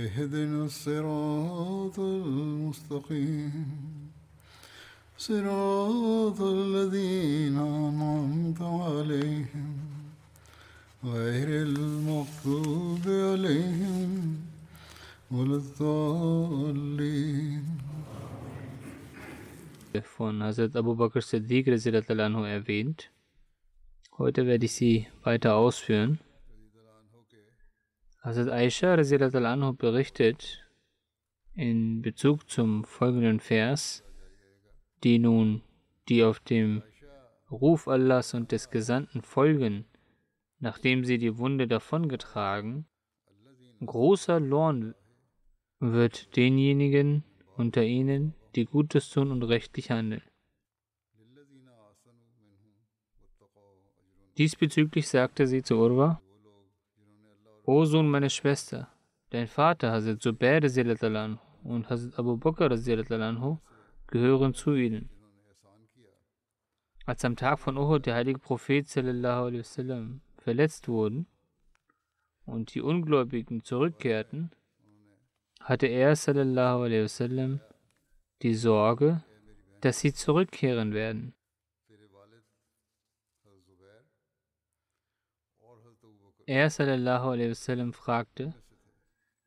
اهدنا الصراط المستقيم صراط الذين أنعمت عليهم غير المغضوب عليهم ولا الضالين von Hazrat Abu Bakr Siddiq anhu erwähnt. Heute werde ich sie weiter ausführen. Hazrat Aisha anhu berichtet in Bezug zum folgenden Vers, die nun, die auf dem Ruf Allahs und des Gesandten folgen, nachdem sie die Wunde davongetragen, großer Lohn wird denjenigen unter ihnen, die Gutes tun und rechtlich handeln. Diesbezüglich sagte sie zu Urwa, O Sohn meiner Schwester, dein Vater Hazrat Zubair und Hazrat Abu Bakr gehören zu ihnen. Als am Tag von Uhud der heilige Prophet sallam, verletzt wurden und die Ungläubigen zurückkehrten, hatte er wasallam die Sorge, dass sie zurückkehren werden. Er sallallahu alaihi wasallam fragte,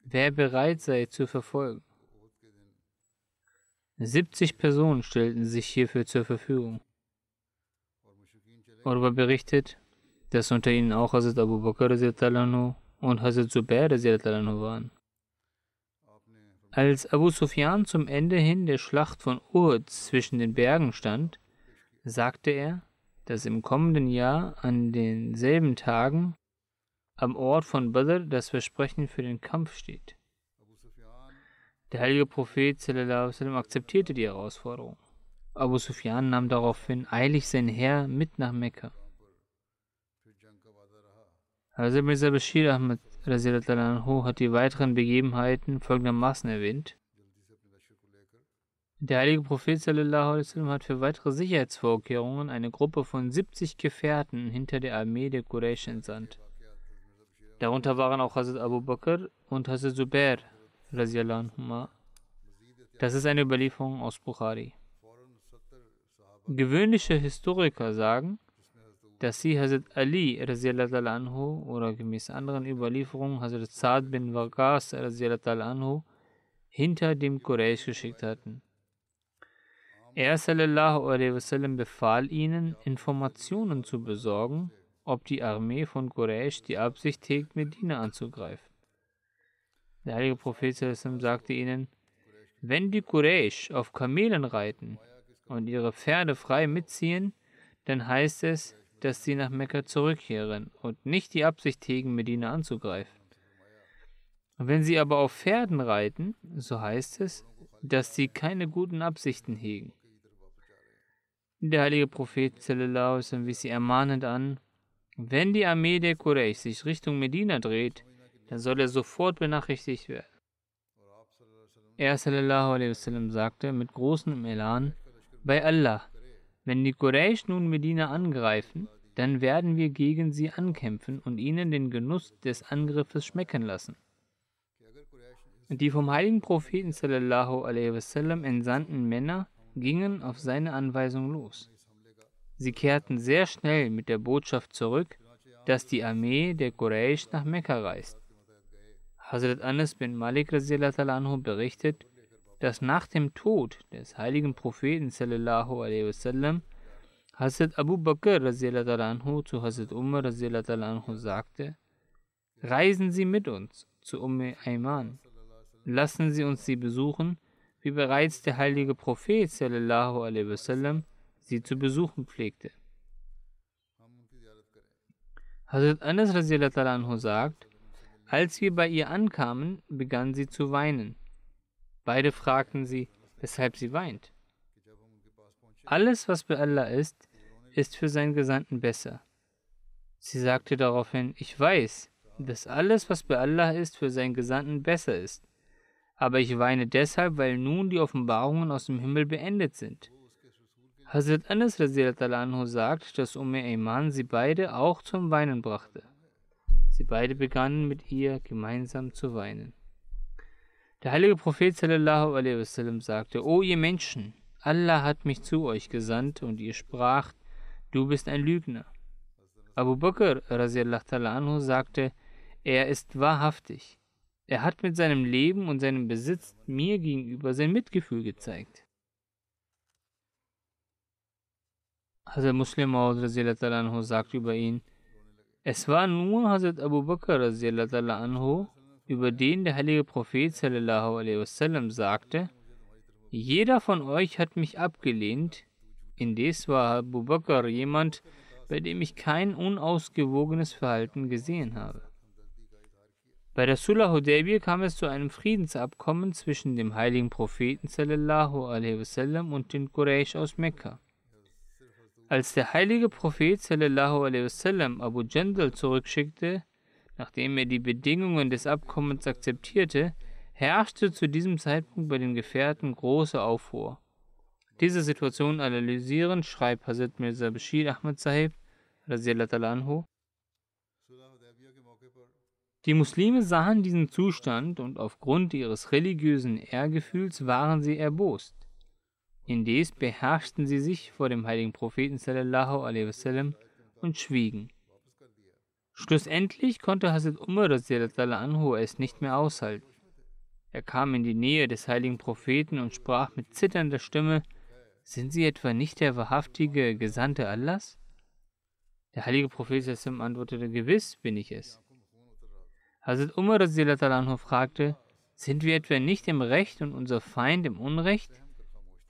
wer bereit sei zu verfolgen. 70 Personen stellten sich hierfür zur Verfügung. Urwa berichtet, dass unter ihnen auch Hazrat Abu Bakr und Hazrat Zubair waren. Als Abu Sufyan zum Ende hin der Schlacht von Uhud zwischen den Bergen stand, sagte er, dass im kommenden Jahr an denselben Tagen am Ort von Badr das Versprechen für den Kampf steht. Der heilige Prophet sallam, akzeptierte die Herausforderung. Abu Sufyan nahm daraufhin eilig sein Heer mit nach Mekka. Hazrat Mirza Bashir Ahmad hat die weiteren Begebenheiten folgendermaßen erwähnt. Der heilige Prophet sallam, hat für weitere Sicherheitsvorkehrungen eine Gruppe von 70 Gefährten hinter der Armee der Quraysh entsandt. Darunter waren auch Hazrat Abu Bakr und Hazrat Zubair. Das ist eine Überlieferung aus Bukhari. Gewöhnliche Historiker sagen, dass sie Hazrat Ali anhu, oder gemäß anderen Überlieferungen Hazrat Saad bin Waqas anhu, hinter dem Quraysh geschickt hatten. Er wasallam befahl ihnen, Informationen zu besorgen, ob die Armee von Quraysh die Absicht hegt, Medina anzugreifen. Der heilige Prophet sagte ihnen, wenn die Quraysh auf Kamelen reiten und ihre Pferde frei mitziehen, dann heißt es, dass sie nach Mekka zurückkehren und nicht die Absicht hegen, Medina anzugreifen. Wenn sie aber auf Pferden reiten, so heißt es, dass sie keine guten Absichten hegen. Der heilige Prophet wies sie ermahnend an, wenn die Armee der Quraysh sich Richtung Medina dreht, dann soll er sofort benachrichtigt werden. Er sallam, sagte mit großem Elan, bei Allah, wenn die Quraysh nun Medina angreifen, dann werden wir gegen sie ankämpfen und ihnen den Genuss des Angriffes schmecken lassen. Die vom heiligen Propheten wasallam entsandten Männer gingen auf seine Anweisung los. Sie kehrten sehr schnell mit der Botschaft zurück, dass die Armee der Quraysh nach Mekka reist. Hazrat Anas bin Malik anhu berichtet, dass nach dem Tod des heiligen Propheten wasallam Hazrat Abu Bakr anhu zu Hazrat Umar anhu sagte, Reisen Sie mit uns zu Umm Ayman. Lassen Sie uns sie besuchen, wie bereits der heilige Prophet wasallam sie zu besuchen pflegte. Hazrat Anas anhu sagt, als wir bei ihr ankamen, begann sie zu weinen. Beide fragten sie, weshalb sie weint. Alles, was bei Allah ist, ist für seinen Gesandten besser. Sie sagte daraufhin, ich weiß, dass alles, was bei Allah ist, für seinen Gesandten besser ist. Aber ich weine deshalb, weil nun die Offenbarungen aus dem Himmel beendet sind. Hazrat Anas anhu sagt, dass Umm Ayman sie beide auch zum Weinen brachte. Sie beide begannen mit ihr gemeinsam zu weinen. Der heilige Prophet wasallam sagte: O ihr Menschen, Allah hat mich zu euch gesandt und ihr spracht: Du bist ein Lügner. Abu Bakr anhu sagte: Er ist wahrhaftig. Er hat mit seinem Leben und seinem Besitz mir gegenüber sein Mitgefühl gezeigt. Hazrat Muslim Maud anhu sagt über ihn: Es war nur Hazrat Abu Bakr anhu, über den der heilige Prophet wasallam sagte, jeder von euch hat mich abgelehnt, indes war Abu Bakr jemand, bei dem ich kein unausgewogenes Verhalten gesehen habe. Bei der Sulh Hudaybiyah kam es zu einem Friedensabkommen zwischen dem heiligen Propheten wasallam und den Quraysh aus Mekka. Als der heilige Prophet sallallahu wasallam Abu Jandal zurückschickte, Nachdem er die Bedingungen des Abkommens akzeptierte, herrschte zu diesem Zeitpunkt bei den Gefährten große Aufruhr. Diese Situation analysierend schreibt Hazrat Mirza Bashir Ahmad Sahib, anhu, die Muslime sahen diesen Zustand und aufgrund ihres religiösen Ehrgefühls waren sie erbost. Indes beherrschten sie sich vor dem heiligen Propheten sallallahu alaihi wasallam und schwiegen. Schlussendlich konnte Hazrat Umar anhu es nicht mehr aushalten. Er kam in die Nähe des heiligen Propheten und sprach mit zitternder Stimme, sind Sie etwa nicht der wahrhaftige Gesandte Allahs? Der heilige Prophet antwortete, gewiss bin ich es. Hazrat Umar anhu fragte, sind wir etwa nicht im Recht und unser Feind im Unrecht?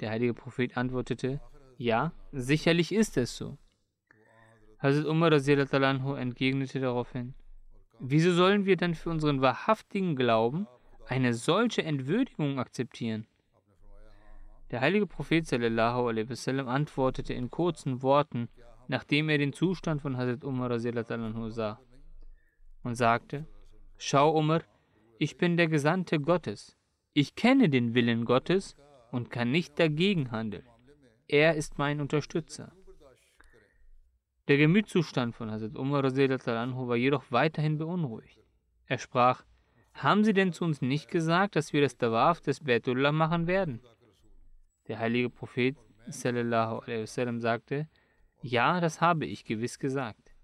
Der heilige Prophet antwortete, ja, sicherlich ist es so. Hazrat Umar entgegnete daraufhin, wieso sollen wir denn für unseren wahrhaftigen Glauben eine solche Entwürdigung akzeptieren? Der heilige Prophet sallam, antwortete in kurzen Worten, nachdem er den Zustand von Hazrat Umar sah, und sagte, Schau Umar, ich bin der Gesandte Gottes. Ich kenne den Willen Gottes und kann nicht dagegen handeln. Er ist mein Unterstützer. Der Gemütszustand von Hazrat Umar war jedoch weiterhin beunruhigt. Er sprach, haben Sie denn zu uns nicht gesagt, dass wir das Tawaf des Betullah machen werden? Der heilige Prophet wasallam sagte, ja, das habe ich gewiss gesagt.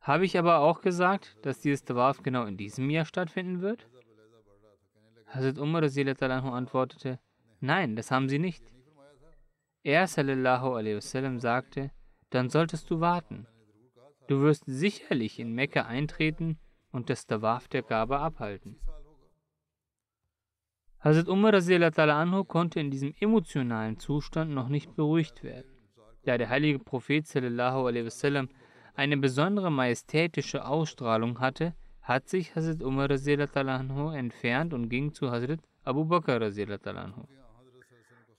Habe ich aber auch gesagt, dass dieses Tawaf genau in diesem Jahr stattfinden wird? Hazrat Umar antwortete, nein, das haben Sie nicht. Er wasallam sagte, dann solltest du warten. Du wirst sicherlich in Mekka eintreten und das Tawaf der Gabe abhalten. Hazrat Umar anhu konnte in diesem emotionalen Zustand noch nicht beruhigt werden. Da der heilige Prophet wasallam eine besondere majestätische Ausstrahlung hatte, hat sich Hazrat Umar entfernt und ging zu Hazrat Abu Bakr.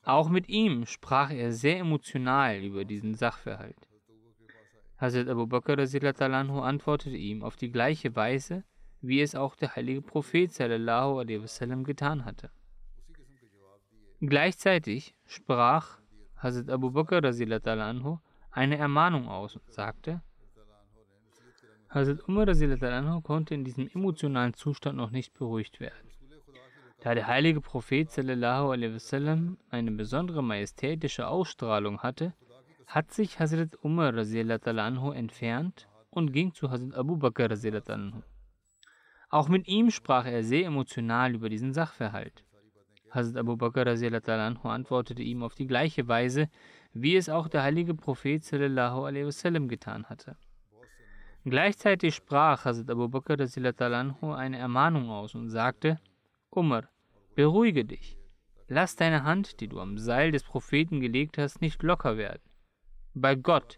Auch mit ihm sprach er sehr emotional über diesen Sachverhalt. Hazrat Abu Bakr antwortete ihm auf die gleiche Weise, wie es auch der heilige Prophet wasallam getan hatte. Gleichzeitig sprach Hazrat Abu Bakr eine Ermahnung aus und sagte, Hazrat Umar konnte in diesem emotionalen Zustand noch nicht beruhigt werden. Da der heilige Prophet wasallam eine besondere majestätische Ausstrahlung hatte, hat sich Hazrat Umar entfernt und ging zu Hazrat Abu Bakr. Auch mit ihm sprach er sehr emotional über diesen Sachverhalt. Hazrat Abu Bakr antwortete ihm auf die gleiche Weise, wie es auch der heilige Prophet wasallam getan hatte. Gleichzeitig sprach Hazrat Abu Bakr eine Ermahnung aus und sagte, Umar, beruhige dich. Lass deine Hand, die du am Seil des Propheten gelegt hast, nicht locker werden. Bei Gott,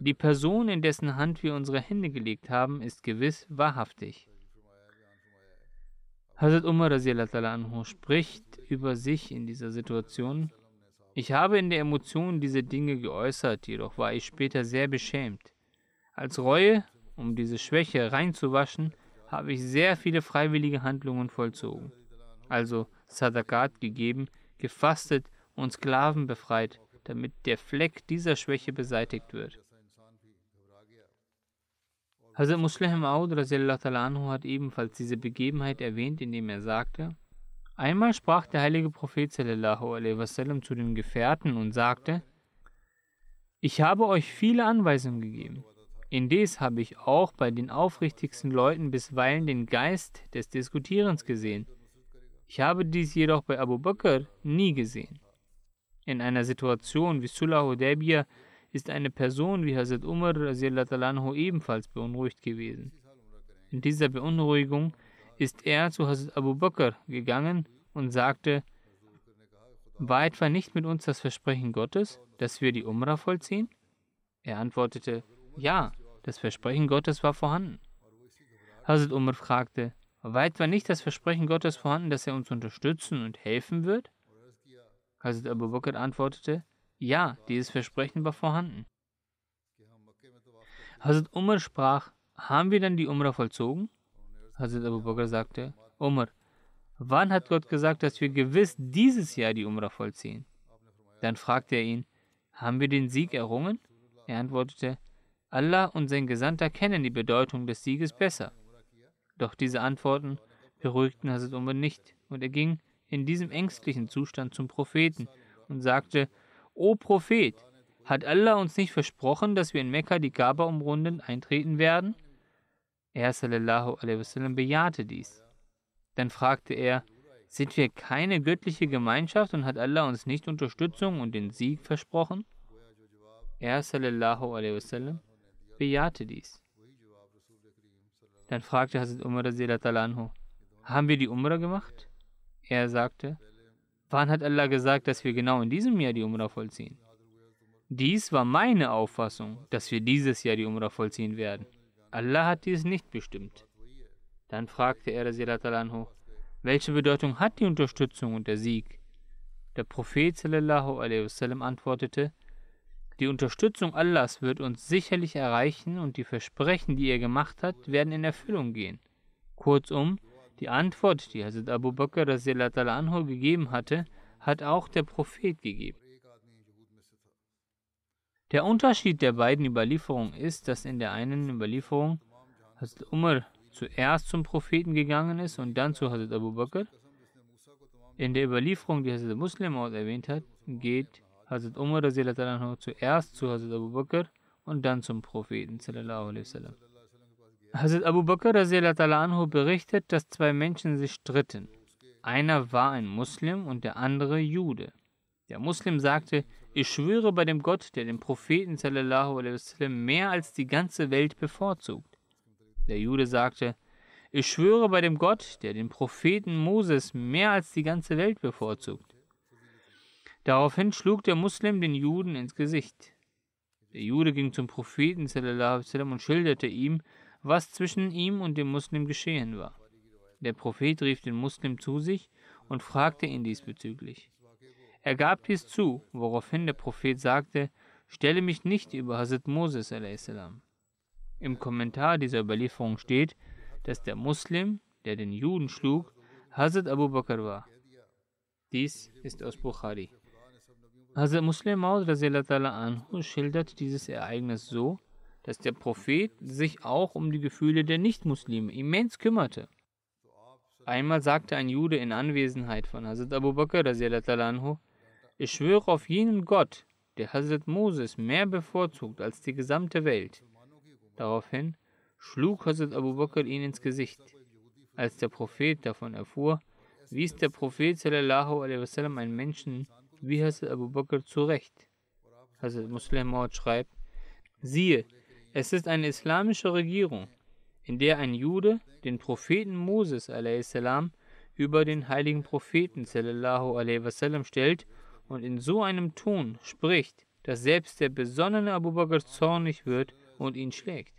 die Person, in dessen Hand wir unsere Hände gelegt haben, ist gewiss wahrhaftig. Hazrat Umar spricht über sich in dieser Situation. Ich habe in der Emotion diese Dinge geäußert, jedoch war ich später sehr beschämt. Als Reue um diese Schwäche reinzuwaschen, habe ich sehr viele freiwillige Handlungen vollzogen. Also Sadakat gegeben, gefastet und Sklaven befreit, damit der Fleck dieser Schwäche beseitigt wird. Hazrat Muslim Maud hat ebenfalls diese Begebenheit erwähnt, indem er sagte, Einmal sprach der heilige Prophet wasallam, zu den Gefährten und sagte, ich habe euch viele Anweisungen gegeben. Indes habe ich auch bei den aufrichtigsten Leuten bisweilen den Geist des Diskutierens gesehen. Ich habe dies jedoch bei Abu Bakr nie gesehen. In einer Situation wie Sulah Hudaybiyah ist eine Person wie Hazrat Umar ebenfalls beunruhigt gewesen. In dieser Beunruhigung ist er zu Hazrat Abu Bakr gegangen und sagte, war etwa nicht mit uns das Versprechen Gottes, dass wir die Umrah vollziehen? Er antwortete, ja, das Versprechen Gottes war vorhanden. Hazrat Umar fragte, weit war nicht das Versprechen Gottes vorhanden, dass er uns unterstützen und helfen wird? Hazrat Abu Bakr antwortete, ja, dieses Versprechen war vorhanden. Hazrat Umar sprach, haben wir dann die Umrah vollzogen? Hazrat Abu Bakr sagte, Umar, wann hat Gott gesagt, dass wir gewiss dieses Jahr die Umrah vollziehen? Dann fragte er ihn, haben wir den Sieg errungen? Er antwortete, Allah und sein Gesandter kennen die Bedeutung des Sieges besser. Doch diese Antworten beruhigten Hazrat Umar nicht und er ging in diesem ängstlichen Zustand zum Propheten und sagte, O Prophet, hat Allah uns nicht versprochen, dass wir in Mekka die Kaaba umrunden eintreten werden? Er sallallahu wasallam bejahte dies. Dann fragte er, sind wir keine göttliche Gemeinschaft und hat Allah uns nicht Unterstützung und den Sieg versprochen? Er sallallahu alaihi wasallam bejahte dies. Dann fragte Hazrat Umar anhu, haben wir die Umrah gemacht? Er sagte, wann hat Allah gesagt, dass wir genau in diesem Jahr die Umrah vollziehen? Dies war meine Auffassung, dass wir dieses Jahr die Umrah vollziehen werden. Allah hat dies nicht bestimmt. Dann fragte er anhu, welche Bedeutung hat die Unterstützung und der Sieg? Der Prophet sallallahu alaihi wasallam antwortete, die Unterstützung Allahs wird uns sicherlich erreichen und die Versprechen, die er gemacht hat, werden in Erfüllung gehen. Kurzum, die Antwort, die Hazrat Abu Bakr anhu gegeben hatte, hat auch der Prophet gegeben. Der Unterschied der beiden Überlieferungen ist, dass in der einen Überlieferung Hazrat Umar zuerst zum Propheten gegangen ist und dann zu Hazrat Abu Bakr. In der Überlieferung, die Hazrat Muslim erwähnt hat, geht Hazrat Umar zuerst zu Hazrat Abu Bakr und dann zum Propheten. Hazrat Abu Bakr berichtet, dass zwei Menschen sich stritten. Einer war ein Muslim und der andere Jude. Der Muslim sagte, ich schwöre bei dem Gott, der den Propheten mehr als die ganze Welt bevorzugt. Der Jude sagte, ich schwöre bei dem Gott, der den Propheten Moses mehr als die ganze Welt bevorzugt. Daraufhin schlug der Muslim den Juden ins Gesicht. Der Jude ging zum Propheten und schilderte ihm, was zwischen ihm und dem Muslim geschehen war. Der Prophet rief den Muslim zu sich und fragte ihn diesbezüglich. Er gab dies zu, woraufhin der Prophet sagte, stelle mich nicht über Hazrat Moses Im Kommentar dieser Überlieferung steht, dass der Muslim, der den Juden schlug, Hazrat Abu Bakr war. Dies ist aus Bukhari. Hazrat Muslim Maud anhu schildert dieses Ereignis so, dass der Prophet sich auch um die Gefühle der Nichtmuslime immens kümmerte. Einmal sagte ein Jude in Anwesenheit von Hazrat Abu Bakr anhu, ich schwöre auf jenen Gott, der Hazrat Moses mehr bevorzugt als die gesamte Welt. Daraufhin schlug Hazrat Abu Bakr ihn ins Gesicht. Als der Prophet davon erfuhr, wies der Prophet sallallahu alaihi wasallam einen Menschen wie Hazrat Abu Bakr zurecht. Hazrat Muslim Maud schreibt, siehe, es ist eine islamische Regierung, in der ein Jude den Propheten Moses salam über den heiligen Propheten wasallam stellt und in so einem Ton spricht, dass selbst der besonnene Abu Bakr zornig wird und ihn schlägt.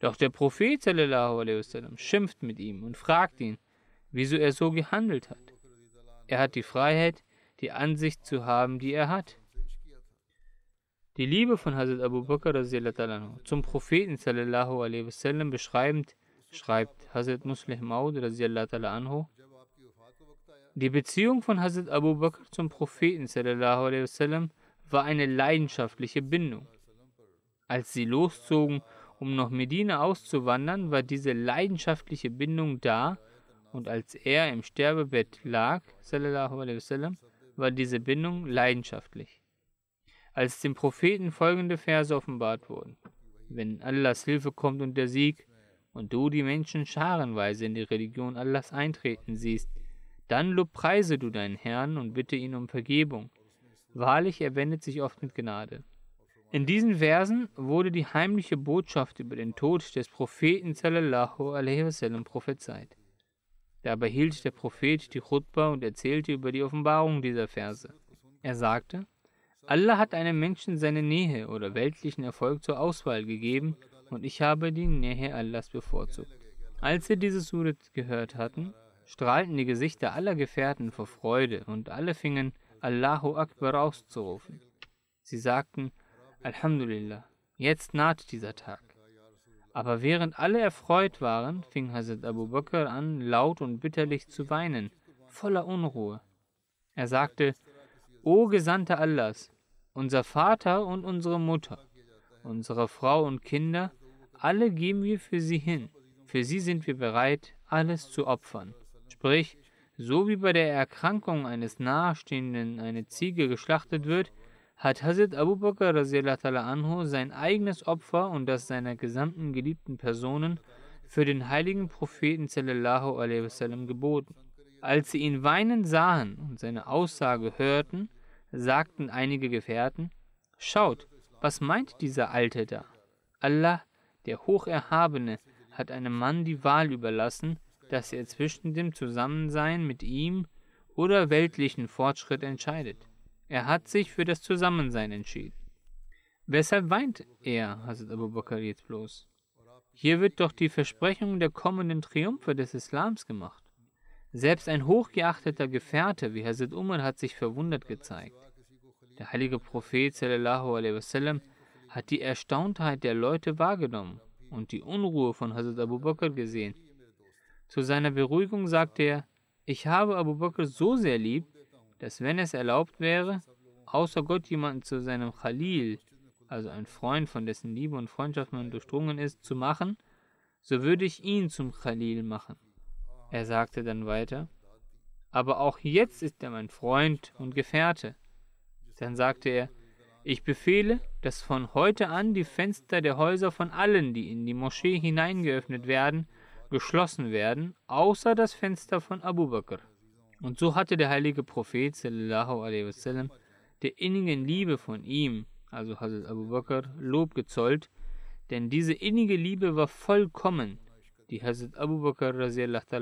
Doch der Prophet wasallam schimpft mit ihm und fragt ihn, wieso er so gehandelt hat. Er hat die Freiheit, die Ansicht zu haben, die er hat. Die Liebe von Hazrat Abu Bakr zum Propheten sallallahu wasallam beschreibend, schreibt Hazrat Muslim Maud die Beziehung von Hazrat Abu Bakr zum Propheten wasallam war eine leidenschaftliche Bindung. Als sie loszogen, um nach Medina auszuwandern, war diese leidenschaftliche Bindung da und als er im Sterbebett lag, wasallam, war diese Bindung leidenschaftlich. Als dem Propheten folgende Verse offenbart wurden: Wenn Allahs Hilfe kommt und der Sieg, und du die Menschen scharenweise in die Religion Allahs eintreten siehst, dann lobpreise du deinen Herrn und bitte ihn um Vergebung. Wahrlich, er wendet sich oft mit Gnade. In diesen Versen wurde die heimliche Botschaft über den Tod des Propheten sallallahu alaihi wasallam prophezeit. Dabei hielt der Prophet die Chutbah und erzählte über die Offenbarung dieser Verse. Er sagte, Allah hat einem Menschen seine Nähe oder weltlichen Erfolg zur Auswahl gegeben und ich habe die Nähe Allahs bevorzugt. Als sie diese Surat gehört hatten, strahlten die Gesichter aller Gefährten vor Freude und alle fingen Allahu Akbar auszurufen. Sie sagten, Alhamdulillah, jetzt naht dieser Tag. Aber während alle erfreut waren, fing Hazrat Abu Bakr an, laut und bitterlich zu weinen, voller Unruhe. Er sagte, O Gesandter Allahs, unser Vater und unsere Mutter, unsere Frau und Kinder, alle geben wir für sie hin. Für sie sind wir bereit, alles zu opfern. Sprich, so wie bei der Erkrankung eines Nahestehenden eine Ziege geschlachtet wird, hat Hazrat Abu Bakr anhu sein eigenes Opfer und das seiner gesamten geliebten Personen für den heiligen Propheten sallallahu alaihi wasallam geboten. Als sie ihn weinen sahen und seine Aussage hörten, sagten einige Gefährten, Schaut, was meint dieser Alte da? Allah, der Hocherhabene, hat einem Mann die Wahl überlassen, dass er zwischen dem Zusammensein mit ihm oder weltlichen Fortschritt entscheidet. Er hat sich für das Zusammensein entschieden. Weshalb weint er, Hazrat Abu Bakr jetzt bloß? Hier wird doch die Versprechung der kommenden Triumphe des Islams gemacht. Selbst ein hochgeachteter Gefährte wie Hazrat Umar hat sich verwundert gezeigt. Der heilige Prophet wasallam, hat die Erstauntheit der Leute wahrgenommen und die Unruhe von Hazrat Abu Bakr gesehen. Zu seiner Beruhigung sagte er, ich habe Abu Bakr so sehr lieb, dass wenn es erlaubt wäre, außer Gott jemanden zu seinem Khalil, also ein Freund, von dessen Liebe und Freundschaft man durchdrungen ist, zu machen, so würde ich ihn zum Khalil machen. Er sagte dann weiter, aber auch jetzt ist er mein Freund und Gefährte. Dann sagte er, ich befehle, dass von heute an die Fenster der Häuser von allen, die in die Moschee hineingeöffnet werden, geschlossen werden, außer das Fenster von Abu Bakr. Und so hatte der heilige Prophet wasallam, der innigen Liebe von ihm, also Hazrat Abu Bakr, Lob gezollt, denn diese innige Liebe war vollkommen, die Hazrat Abu Bakr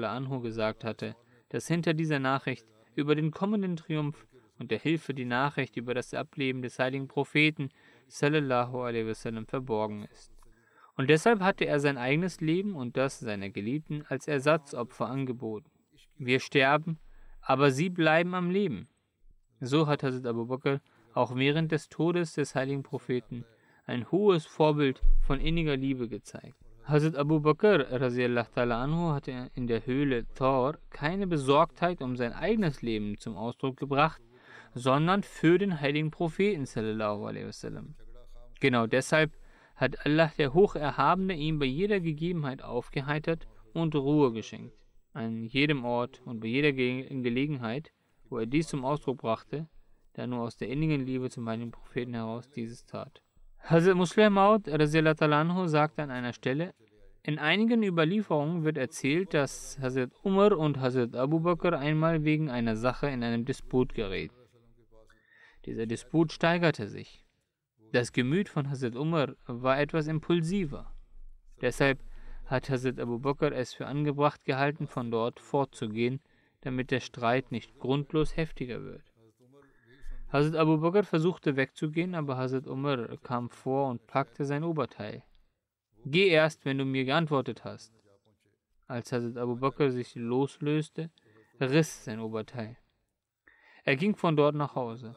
anhu gesagt hatte, dass hinter dieser Nachricht über den kommenden Triumph und der Hilfe die Nachricht über das Ableben des heiligen Propheten sallallahu alaihi wasallam verborgen ist. Und deshalb hatte er sein eigenes Leben und das seiner Geliebten als Ersatzopfer angeboten. Wir sterben, aber sie bleiben am Leben. So hat Hazrat Abu Bakr auch während des Todes des heiligen Propheten ein hohes Vorbild von inniger Liebe gezeigt. Hazrat Abu Bakr anhu hatte in der Höhle Thor keine Besorgtheit um sein eigenes Leben zum Ausdruck gebracht, sondern für den heiligen Propheten Genau deshalb hat Allah der Hocherhabene ihm bei jeder Gegebenheit aufgeheitert und Ruhe geschenkt an jedem Ort und bei jeder Ge Gelegenheit, wo er dies zum Ausdruck brachte, da nur aus der innigen Liebe zum heiligen Propheten heraus dieses tat. Hazrat Muslim Maud sagte an einer Stelle, In einigen Überlieferungen wird erzählt, dass Hazrat Umar und Hazrat Abu Bakr einmal wegen einer Sache in einem Disput gerieten. Dieser Disput steigerte sich. Das Gemüt von Hazrat Umar war etwas impulsiver. Deshalb hat Hazrat Abu Bakr es für angebracht gehalten, von dort fortzugehen, damit der Streit nicht grundlos heftiger wird. Hazrat Abu Bakr versuchte wegzugehen, aber Hazrat Umar kam vor und packte sein Oberteil. Geh erst, wenn du mir geantwortet hast. Als Hazrat Abu Bakr sich loslöste, riss sein Oberteil. Er ging von dort nach Hause.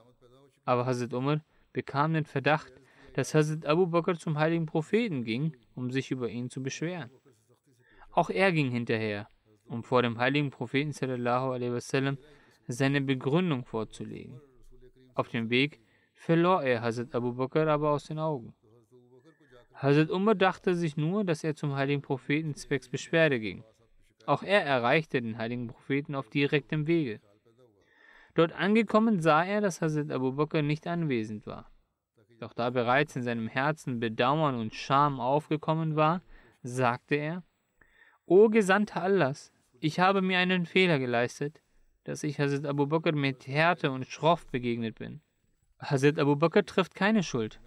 Aber Hazrat Umar bekam den Verdacht, dass Hazrat Abu Bakr zum heiligen Propheten ging, um sich über ihn zu beschweren. Auch er ging hinterher, um vor dem heiligen Propheten wasallam, seine Begründung vorzulegen. Auf dem Weg verlor er Hazrat Abu Bakr aber aus den Augen. Hazrat Umar dachte sich nur, dass er zum heiligen Propheten zwecks Beschwerde ging. Auch er erreichte den heiligen Propheten auf direktem Wege. Dort angekommen sah er, dass Hazrat Abu Bakr nicht anwesend war. Doch da bereits in seinem Herzen Bedauern und Scham aufgekommen war, sagte er, O Gesandter Allahs, ich habe mir einen Fehler geleistet, dass ich Hazrat Abu Bakr mit Härte und schroff begegnet bin. Hazrat Abu Bakr trifft keine Schuld.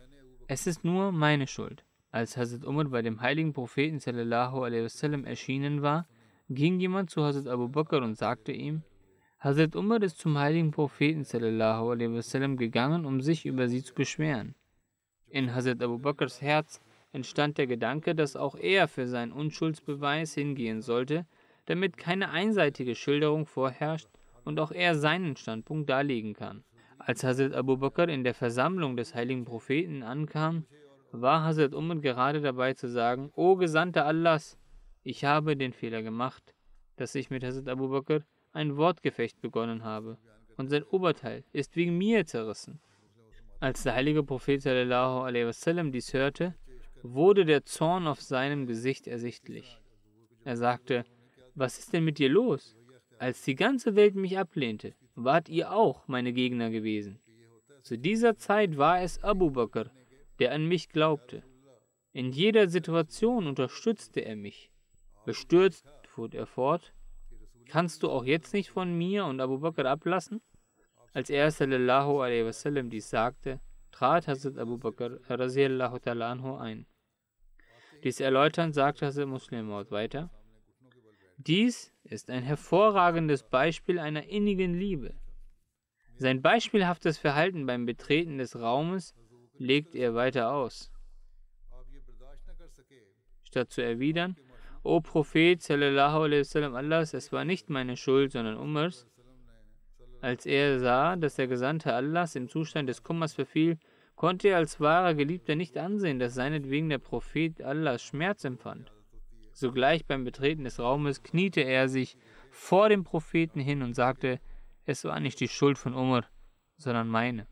Es ist nur meine Schuld. Als Hazrat Umar bei dem heiligen Propheten wasallam erschienen war, ging jemand zu Hazrat Abu Bakr und sagte ihm, Hazrat Umar ist zum heiligen Propheten wasallam gegangen, um sich über sie zu beschweren. In Hazrat Abu Bakrs Herz entstand der Gedanke, dass auch er für seinen Unschuldsbeweis hingehen sollte, damit keine einseitige Schilderung vorherrscht und auch er seinen Standpunkt darlegen kann. Als Hazrat Abu Bakr in der Versammlung des heiligen Propheten ankam, war Hazrat Umar gerade dabei zu sagen, O Gesandter Allahs, ich habe den Fehler gemacht, dass ich mit Hazrat Abu Bakr ein Wortgefecht begonnen habe und sein Oberteil ist wegen mir zerrissen. Als der heilige Prophet wasallam dies hörte, wurde der Zorn auf seinem Gesicht ersichtlich. Er sagte, was ist denn mit dir los? Als die ganze Welt mich ablehnte, wart ihr auch meine Gegner gewesen. Zu dieser Zeit war es Abu Bakr, der an mich glaubte. In jeder Situation unterstützte er mich. Bestürzt fuhr er fort, kannst du auch jetzt nicht von mir und Abu Bakr ablassen? Als er sallallahu alaihi wasallam dies sagte, trat Hazrat Abu Bakr anhu ein. Dies erläuternd sagte Hazrat Muslim weiter, dies ist ein hervorragendes Beispiel einer innigen Liebe. Sein beispielhaftes Verhalten beim Betreten des Raumes legt er weiter aus. Statt zu erwidern, O Prophet, sallallahu alaihi wasallam Allahs, es war nicht meine Schuld, sondern Umars, als er sah, dass der Gesandte Allahs im Zustand des Kummers verfiel, konnte er als wahrer Geliebter nicht ansehen, dass seinetwegen der Prophet Allahs Schmerz empfand. Sogleich beim Betreten des Raumes kniete er sich vor dem Propheten hin und sagte, es war nicht die Schuld von Umar, sondern meine.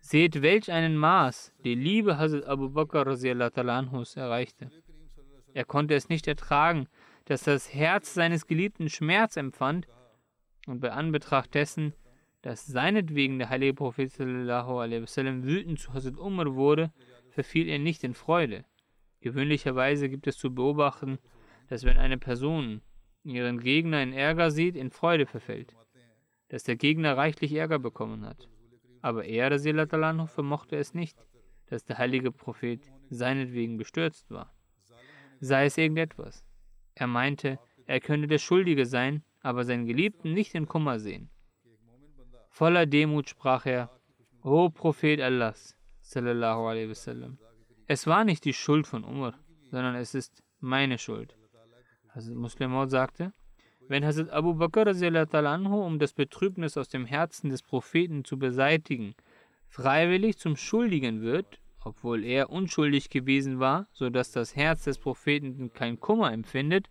Seht, welch einen Maß die Liebe Hazrat Abu Bakr erreichte. Er konnte es nicht ertragen, dass das Herz seines Geliebten Schmerz empfand und bei Anbetracht dessen, dass seinetwegen der heilige Prophet wasallam wütend zu Hazrat Umar wurde, verfiel er nicht in Freude. Gewöhnlicherweise gibt es zu beobachten, dass wenn eine Person ihren Gegner in Ärger sieht, in Freude verfällt, dass der Gegner reichlich Ärger bekommen hat. Aber er, Rasilatalaну, vermochte es nicht, dass der heilige Prophet seinetwegen bestürzt war. Sei es irgendetwas. Er meinte, er könne der Schuldige sein, aber seinen Geliebten nicht in Kummer sehen. Voller Demut sprach er, O Prophet Allahs, es war nicht die Schuld von Umar, sondern es ist meine Schuld. Also Muslim sagte, wenn Hazrat Abu Bakr um das Betrübnis aus dem Herzen des Propheten zu beseitigen, freiwillig zum Schuldigen wird, obwohl er unschuldig gewesen war, so dass das Herz des Propheten kein Kummer empfindet,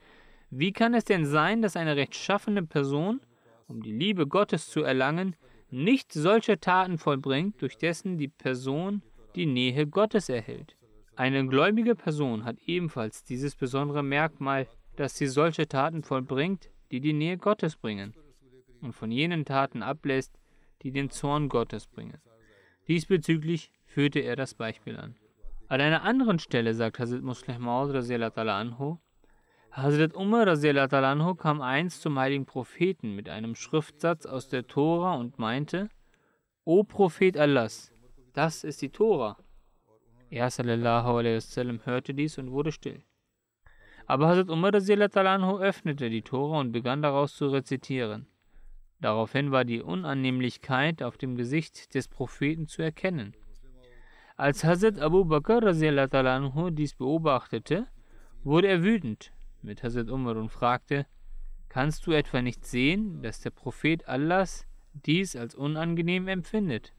wie kann es denn sein, dass eine rechtschaffene Person, um die Liebe Gottes zu erlangen, nicht solche Taten vollbringt, durch dessen die Person die Nähe Gottes erhält? Eine gläubige Person hat ebenfalls dieses besondere Merkmal, dass sie solche Taten vollbringt, die die Nähe Gottes bringen, und von jenen Taten ablässt, die den Zorn Gottes bringen. Diesbezüglich führte er das Beispiel an. An einer anderen Stelle sagt Hazrat Muslim Maud anhu, Hazrat Umar kam einst zum heiligen Propheten mit einem Schriftsatz aus der Tora und meinte, O Prophet Allahs, das ist die Tora. Er sallallahu hörte dies und wurde still. Aber Hazrat Umar öffnete die Tora und begann daraus zu rezitieren. Daraufhin war die Unannehmlichkeit auf dem Gesicht des Propheten zu erkennen. Als Hazrat Abu Bakr dies beobachtete, wurde er wütend mit Hazrat Umar und fragte, Kannst du etwa nicht sehen, dass der Prophet Allahs dies als unangenehm empfindet?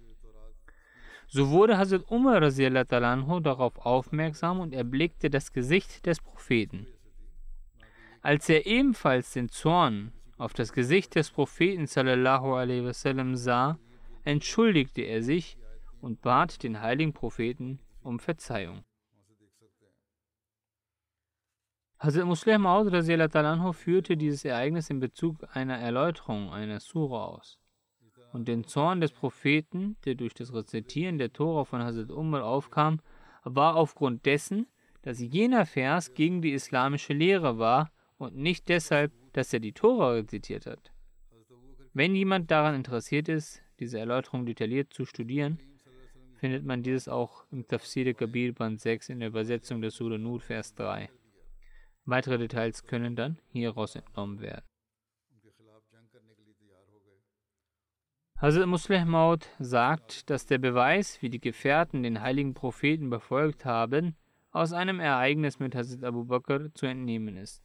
So wurde Hazrat Umar darauf aufmerksam und erblickte das Gesicht des Propheten. Als er ebenfalls den Zorn auf das Gesicht des Propheten wasallam sah, entschuldigte er sich und bat den heiligen Propheten um Verzeihung. Hazrat Muslim Maud führte dieses Ereignis in Bezug einer Erläuterung einer Sura aus. Und den Zorn des Propheten, der durch das Rezitieren der Tora von Hazrat Umar aufkam, war aufgrund dessen, dass jener Vers gegen die islamische Lehre war und nicht deshalb, dass er die Tora rezitiert hat. Wenn jemand daran interessiert ist, diese Erläuterung detailliert zu studieren, findet man dieses auch im Tafsir Kabir Band 6 in der Übersetzung der Surah Nur, Vers 3. Weitere Details können dann hieraus entnommen werden. Hazrat Musleh Maud sagt, dass der Beweis, wie die Gefährten den heiligen Propheten befolgt haben, aus einem Ereignis mit Hazrat Abu Bakr zu entnehmen ist.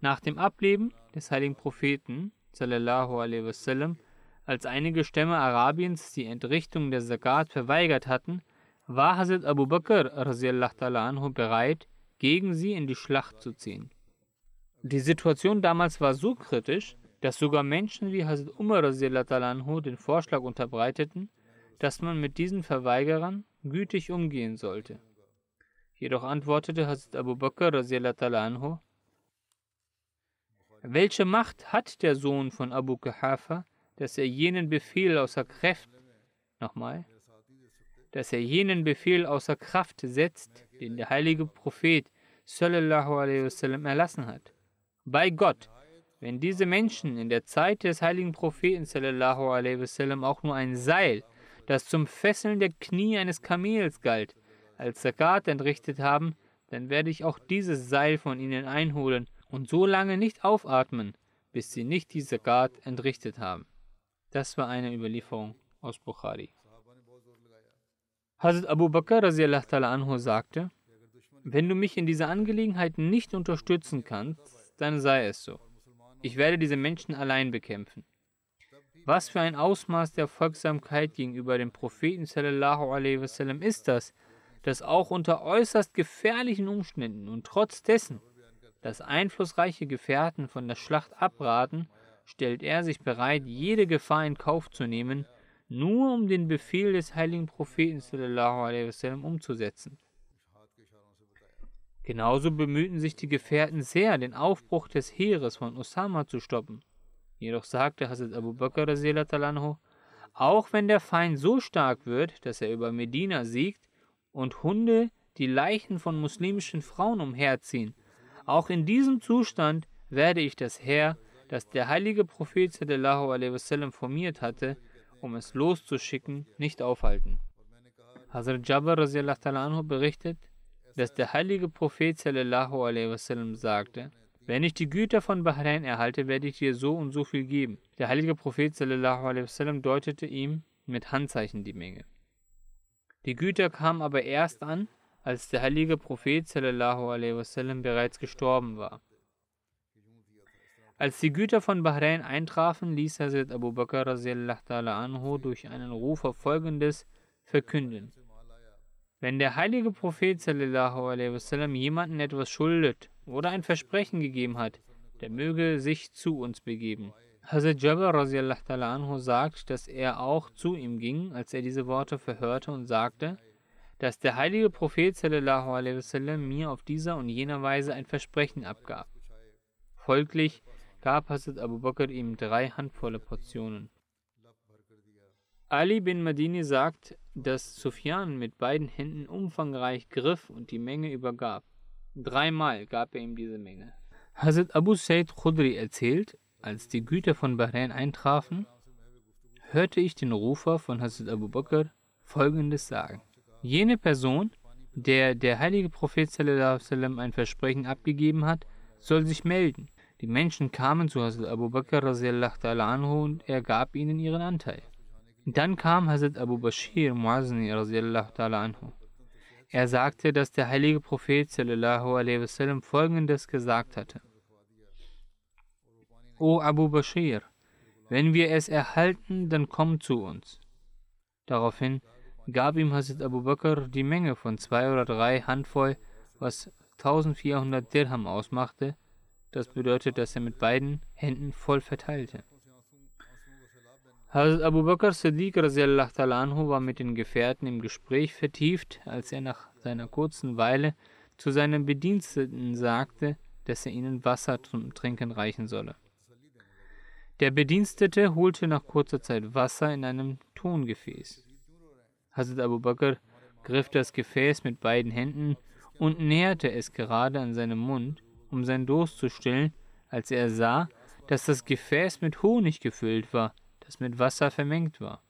Nach dem Ableben des heiligen Propheten, sallallahu alaihi wasallam, als einige Stämme Arabiens die Entrichtung der Zakat verweigert hatten, war Hazrat Abu Bakr anhu bereit, gegen sie in die Schlacht zu ziehen. Die Situation damals war so kritisch, dass sogar Menschen wie Hazrat Umar den Vorschlag unterbreiteten, dass man mit diesen Verweigerern gütig umgehen sollte. Jedoch antwortete Hazrat Abu Bakr welche Macht hat der Sohn von Abu Kahafa, dass er jenen Befehl außer Kraft, nochmal, dass er jenen Befehl außer Kraft setzt, den der heilige Prophet sallallahu alaihi wasallam erlassen hat? Bei Gott, wenn diese Menschen in der Zeit des heiligen Propheten sallallahu alaihi wasallam auch nur ein Seil, das zum Fesseln der Knie eines Kamels galt, als Zakat entrichtet haben, dann werde ich auch dieses Seil von ihnen einholen und so lange nicht aufatmen, bis sie nicht die Zakat entrichtet haben. Das war eine Überlieferung aus Bukhari. Hazrat Abu Bakr anhu sagte, wenn du mich in dieser Angelegenheit nicht unterstützen kannst, dann sei es so. Ich werde diese Menschen allein bekämpfen. Was für ein Ausmaß der Folgsamkeit gegenüber dem Propheten wasallam ist das, dass auch unter äußerst gefährlichen Umständen und trotz dessen, dass einflussreiche Gefährten von der Schlacht abraten, stellt er sich bereit, jede Gefahr in Kauf zu nehmen, nur um den Befehl des heiligen Propheten wasallam, umzusetzen. Genauso bemühten sich die Gefährten sehr, den Aufbruch des Heeres von Osama zu stoppen. Jedoch sagte Hazrat Abu Bakr auch wenn der Feind so stark wird, dass er über Medina siegt und Hunde die Leichen von muslimischen Frauen umherziehen, auch in diesem Zustand werde ich das Heer, das der heilige Prophet sallam, formiert hatte, um es loszuschicken, nicht aufhalten. Hazrat Jabbar berichtet, dass der heilige Prophet sallam, sagte, wenn ich die Güter von Bahrain erhalte, werde ich dir so und so viel geben. Der heilige Prophet sallam, deutete ihm mit Handzeichen die Menge. Die Güter kamen aber erst an, als der heilige Prophet wasallam, bereits gestorben war. Als die Güter von Bahrain eintrafen, ließ Hazrat Abu Bakr anhu durch einen Rufer folgendes verkünden. Wenn der heilige Prophet wasallam, jemanden etwas schuldet oder ein Versprechen gegeben hat, der möge sich zu uns begeben. Hazrat Jabir anhu sagt, dass er auch zu ihm ging, als er diese Worte verhörte und sagte, dass der heilige Prophet wasallam, mir auf dieser und jener Weise ein Versprechen abgab. Folglich gab Hazrat Abu Bakr ihm drei handvolle Portionen. Ali bin Madini sagt, dass Sufyan mit beiden Händen umfangreich griff und die Menge übergab. Dreimal gab er ihm diese Menge. Hazrat Abu Said Khudri erzählt, als die Güter von Bahrain eintrafen, hörte ich den Rufer von Hazrat Abu Bakr folgendes sagen. Jene Person, der der heilige Prophet ein Versprechen abgegeben hat, soll sich melden. Die Menschen kamen zu Hazrat Abu Bakr anhu, und er gab ihnen ihren Anteil. Dann kam Hazrat Abu Bashir Muazni anhu. Er sagte, dass der heilige Prophet sallam, folgendes gesagt hatte. O Abu Bashir, wenn wir es erhalten, dann komm zu uns. Daraufhin gab ihm Hazrat Abu Bakr die Menge von zwei oder drei Handvoll, was 1400 Dirham ausmachte. Das bedeutet, dass er mit beiden Händen voll verteilte. Hazrat Abu Bakr Siddiq anhu war mit den Gefährten im Gespräch vertieft, als er nach seiner kurzen Weile zu seinem Bediensteten sagte, dass er ihnen Wasser zum Trinken reichen solle. Der Bedienstete holte nach kurzer Zeit Wasser in einem Tongefäß. Hazrat Abu Bakr griff das Gefäß mit beiden Händen und näherte es gerade an seinem Mund, um seinen Durst zu stillen, als er sah, dass das Gefäß mit Honig gefüllt war, das mit Wasser vermengt war.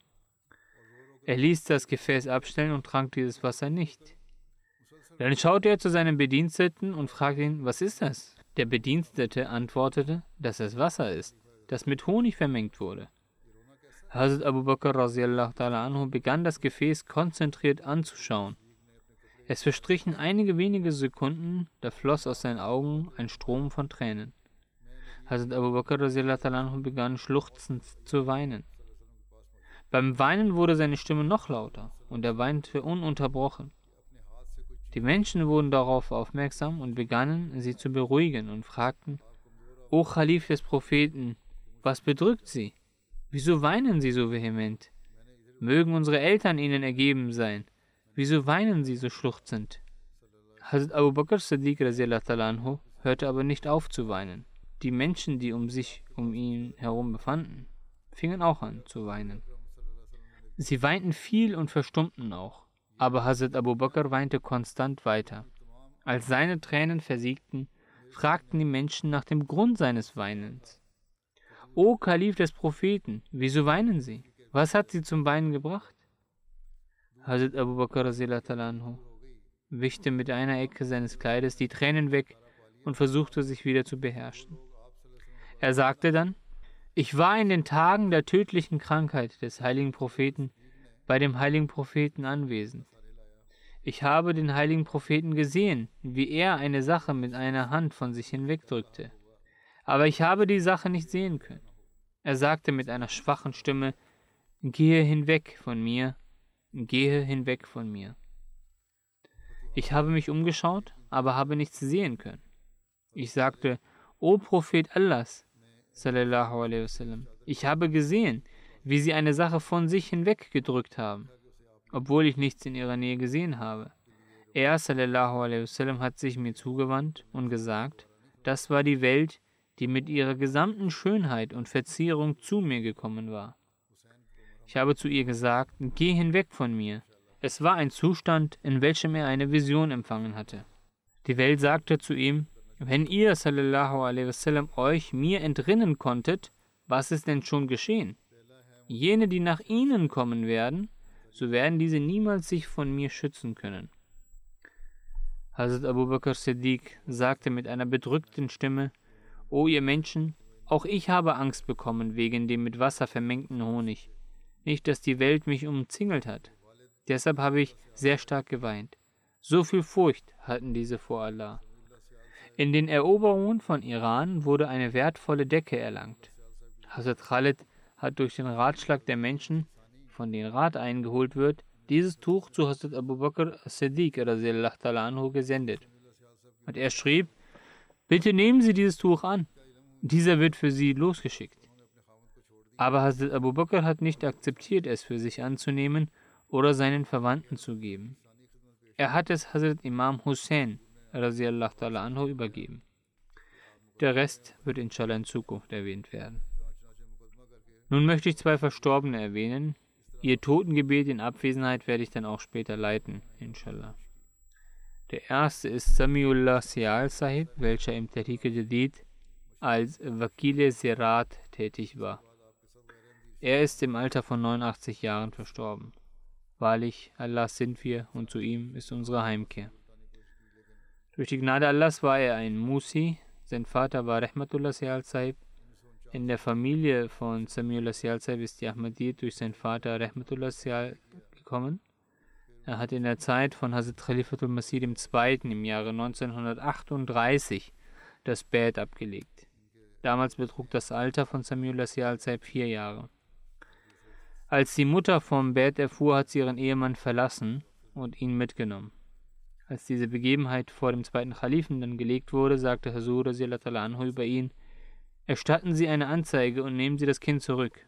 Er ließ das Gefäß abstellen und trank dieses Wasser nicht. Dann schaute er zu seinem Bediensteten und fragte ihn, was ist das? Der Bedienstete antwortete, dass es Wasser ist, das mit Honig vermengt wurde. Hazrat Abu Bakr begann das Gefäß konzentriert anzuschauen. Es verstrichen einige wenige Sekunden, da floss aus seinen Augen ein Strom von Tränen. Hazrat Abu Bakr begann schluchzend zu weinen. Beim Weinen wurde seine Stimme noch lauter und er weinte ununterbrochen. Die Menschen wurden darauf aufmerksam und begannen, sie zu beruhigen und fragten, O Khalif des Propheten, was bedrückt sie? Wieso weinen Sie so vehement? Mögen unsere Eltern Ihnen ergeben sein. Wieso weinen Sie so schluchzend? Hazrat Abu Bakr Siddiq anhu, hörte aber nicht auf zu weinen. Die Menschen, die um sich um ihn herum befanden, fingen auch an zu weinen. Sie weinten viel und verstummten auch, aber Hazrat Abu Bakr weinte konstant weiter. Als seine Tränen versiegten, fragten die Menschen nach dem Grund seines Weinens. O Kalif des Propheten, wieso weinen Sie? Was hat Sie zum Weinen gebracht? Hazrat Abu Bakr anhu wischte mit einer Ecke seines Kleides die Tränen weg und versuchte sich wieder zu beherrschen. Er sagte dann, ich war in den Tagen der tödlichen Krankheit des heiligen Propheten bei dem heiligen Propheten anwesend. Ich habe den heiligen Propheten gesehen, wie er eine Sache mit einer Hand von sich hinwegdrückte aber ich habe die Sache nicht sehen können. Er sagte mit einer schwachen Stimme, Gehe hinweg von mir, gehe hinweg von mir. Ich habe mich umgeschaut, aber habe nichts sehen können. Ich sagte, O Prophet Allahs, sallallahu alaihi wasallam, ich habe gesehen, wie sie eine Sache von sich hinweggedrückt haben, obwohl ich nichts in ihrer Nähe gesehen habe. Er, sallallahu alaihi wasallam, hat sich mir zugewandt und gesagt, das war die Welt, die mit ihrer gesamten Schönheit und Verzierung zu mir gekommen war. Ich habe zu ihr gesagt, geh hinweg von mir. Es war ein Zustand, in welchem er eine Vision empfangen hatte. Die Welt sagte zu ihm, wenn ihr, sallallahu alaihi wasallam, euch mir entrinnen konntet, was ist denn schon geschehen? Jene, die nach ihnen kommen werden, so werden diese niemals sich von mir schützen können. Hazrat Abu Bakr Siddiq sagte mit einer bedrückten Stimme, O ihr Menschen, auch ich habe Angst bekommen wegen dem mit Wasser vermengten Honig. Nicht, dass die Welt mich umzingelt hat. Deshalb habe ich sehr stark geweint. So viel Furcht hatten diese vor Allah. In den Eroberungen von Iran wurde eine wertvolle Decke erlangt. Hazrat Khalid hat durch den Ratschlag der Menschen, von denen Rat eingeholt wird, dieses Tuch zu Hazrat Abu Bakr Siddiq gesendet. Und er schrieb, Bitte nehmen Sie dieses Tuch an. Dieser wird für Sie losgeschickt. Aber Hazrat Abu Bakr hat nicht akzeptiert, es für sich anzunehmen oder seinen Verwandten zu geben. Er hat es Hazrat Imam Hussein anhu, übergeben. Der Rest wird inshallah in Zukunft erwähnt werden. Nun möchte ich zwei Verstorbene erwähnen, Ihr Totengebet in Abwesenheit werde ich dann auch später leiten, inshallah. Der erste ist Samiullah Sial Sahib, welcher im Tariqa Jadid als Wakile Sirat tätig war. Er ist im Alter von 89 Jahren verstorben. Wahrlich, Allah sind wir und zu ihm ist unsere Heimkehr. Durch die Gnade Allahs war er ein Musi. Sein Vater war Rahmatullah Sial Sahib. In der Familie von Samiullah Sial Sahib ist die Ahmadiyyat durch seinen Vater Rahmatullah Sial gekommen. Er hat in der Zeit von Hazrat Khalifatul Masih II. im Jahre 1938 das Bad abgelegt. Damals betrug das Alter von Samiullah Sial Sahib vier Jahre. Als die Mutter vom Bad erfuhr, hat sie ihren Ehemann verlassen und ihn mitgenommen. Als diese Begebenheit vor dem zweiten Kalifen dann gelegt wurde, sagte Hasur anhu über ihn, erstatten Sie eine Anzeige und nehmen Sie das Kind zurück.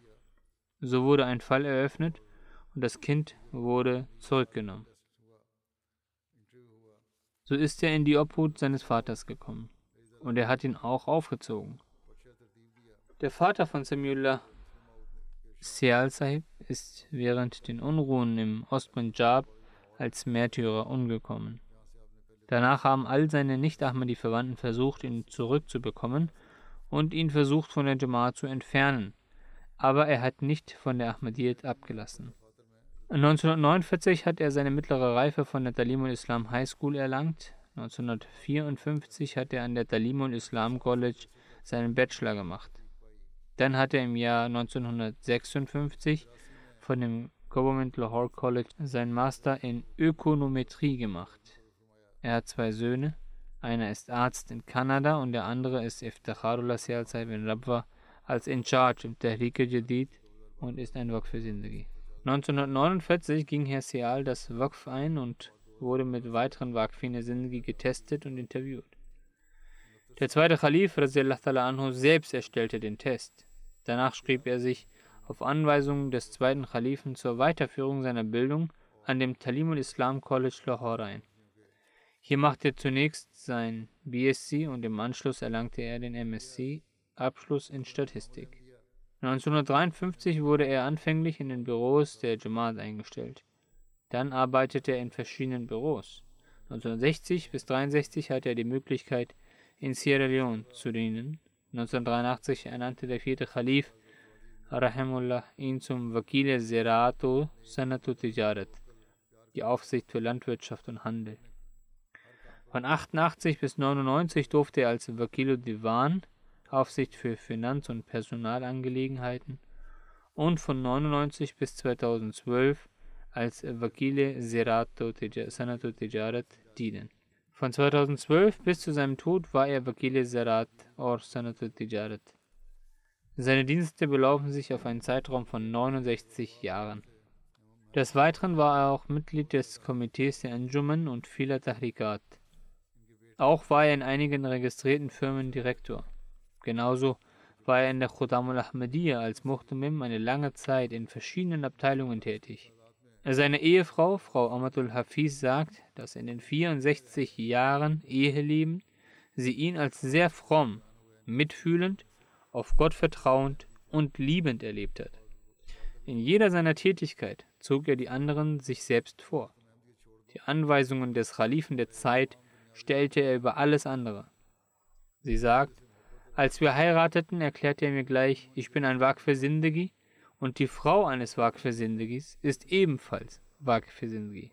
So wurde ein Fall eröffnet und das Kind wurde zurückgenommen. So ist er in die Obhut seines Vaters gekommen und er hat ihn auch aufgezogen. Der Vater von Samuellah Sial Sahib ist während den Unruhen im Ostpunjab als Märtyrer umgekommen. Danach haben all seine Nicht-Ahmadi-Verwandten versucht, ihn zurückzubekommen und ihn versucht, von der Jamaat zu entfernen. Aber er hat nicht von der Ahmadiyyat abgelassen. 1949 hat er seine mittlere Reife von der Talimul Islam High School erlangt. 1954 hat er an der Talimul Islam College seinen Bachelor gemacht. Dann hat er im Jahr 1956 von dem Government Lahore College seinen Master in Ökonometrie gemacht. Er hat zwei Söhne. Einer ist Arzt in Kanada und der andere ist Iftakharullah Sialzai bin Rabwa als in Charge im Tahrik Jadid und ist ein Waqf für Sindagi. 1949 ging Herr Sial das Waqf ein und wurde mit weiteren Waqfine Sindagi getestet und interviewt. Der zweite Khalif anhu, selbst erstellte den Test. Danach schrieb er sich auf Anweisung des zweiten Khalifen zur Weiterführung seiner Bildung an dem Talimul Islam College Lahore ein. Hier machte er zunächst sein BSc und im Anschluss erlangte er den MSc-Abschluss in Statistik. 1953 wurde er anfänglich in den Büros der Jamaat eingestellt. Dann arbeitete er in verschiedenen Büros. 1960 bis 1963 hatte er die Möglichkeit, in Sierra Leone zu dienen. 1983 ernannte der vierte Khalif Rahimullah ihn zum Wakil Zerato Sanatu Tijarat, die Aufsicht für Landwirtschaft und Handel. Von 88 bis 99 durfte er als Vakilo Divan Aufsicht für Finanz- und Personalangelegenheiten und von 99 bis 2012 als Vakile Serato Sanato Tijarat dienen. Von 2012 bis zu seinem Tod war er Vakile Serat or Sanato Tijarat. Seine Dienste belaufen sich auf einen Zeitraum von 69 Jahren. Des Weiteren war er auch Mitglied des Komitees der Anjuman und vieler Tahrikat. Auch war er in einigen registrierten Firmen Direktor. Genauso war er in der Khuddamul Ahmadiyya als Muhtamim eine lange Zeit in verschiedenen Abteilungen tätig. Seine Ehefrau, Frau Amatul Hafiz, sagt, dass in den 64 Jahren Eheleben sie ihn als sehr fromm, mitfühlend, auf Gott vertrauend und liebend erlebt hat. In jeder seiner Tätigkeit zog er die anderen sich selbst vor. Die Anweisungen des Khalifen der Zeit stellte er über alles andere. Sie sagt, als wir heirateten, erklärte er mir gleich, ich bin ein Waqf Sindegi und die Frau eines Waqf Sindegis ist ebenfalls Waqf Sindegi.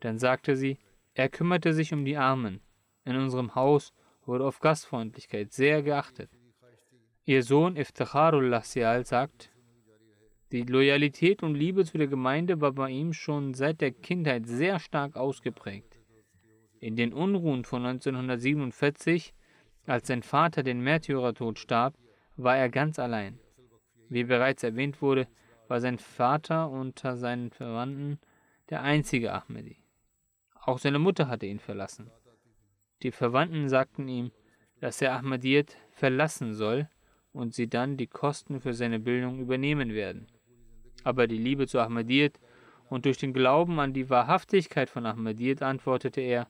Dann sagte sie, er kümmerte sich um die Armen. In unserem Haus wurde auf Gastfreundlichkeit sehr geachtet. Ihr Sohn Iftakharullah Sial sagt, die Loyalität und Liebe zu der Gemeinde war bei ihm schon seit der Kindheit sehr stark ausgeprägt. In den Unruhen von 1947, als sein Vater den Märtyrertod starb, war er ganz allein. Wie bereits erwähnt wurde, war sein Vater unter seinen Verwandten der einzige Ahmedi. Auch seine Mutter hatte ihn verlassen. Die Verwandten sagten ihm, dass er Ahmadiyyat verlassen soll und sie dann die Kosten für seine Bildung übernehmen werden. Aber die Liebe zu Ahmadiyyat und durch den Glauben an die Wahrhaftigkeit von Ahmadiyyat antwortete er,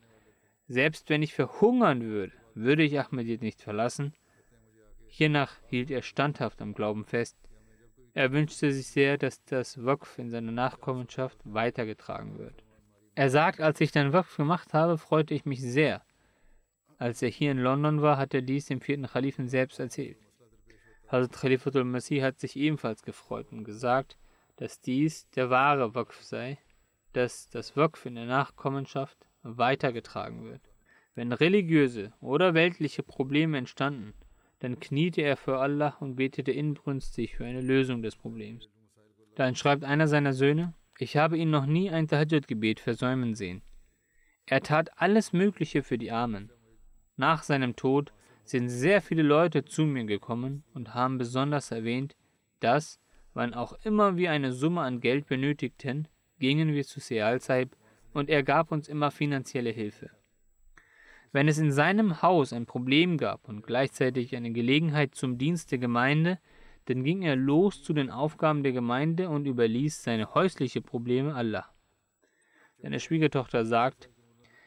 selbst wenn ich verhungern würde, würde ich Ahmedid nicht verlassen. Hiernach hielt er standhaft am Glauben fest. Er wünschte sich sehr, dass das Waqf in seiner Nachkommenschaft weitergetragen wird. Er sagt, als ich den Waqf gemacht habe, freute ich mich sehr. Als er hier in London war, hat er dies dem vierten Khalifen selbst erzählt. Hazrat Khalifatul Masih hat sich ebenfalls gefreut und gesagt, dass dies der wahre Waqf sei, dass das Waqf in der Nachkommenschaft weitergetragen wird. Wenn religiöse oder weltliche Probleme entstanden, dann kniete er für Allah und betete inbrünstig für eine Lösung des Problems. Dann schreibt einer seiner Söhne, ich habe ihn noch nie ein Tahajjud-Gebet versäumen sehen. Er tat alles Mögliche für die Armen. Nach seinem Tod sind sehr viele Leute zu mir gekommen und haben besonders erwähnt, dass, wann auch immer wir eine Summe an Geld benötigten, gingen wir zu Seal Saib und er gab uns immer finanzielle Hilfe. Wenn es in seinem Haus ein Problem gab und gleichzeitig eine Gelegenheit zum Dienst der Gemeinde, dann ging er los zu den Aufgaben der Gemeinde und überließ seine häuslichen Probleme Allah. Seine Schwiegertochter sagt,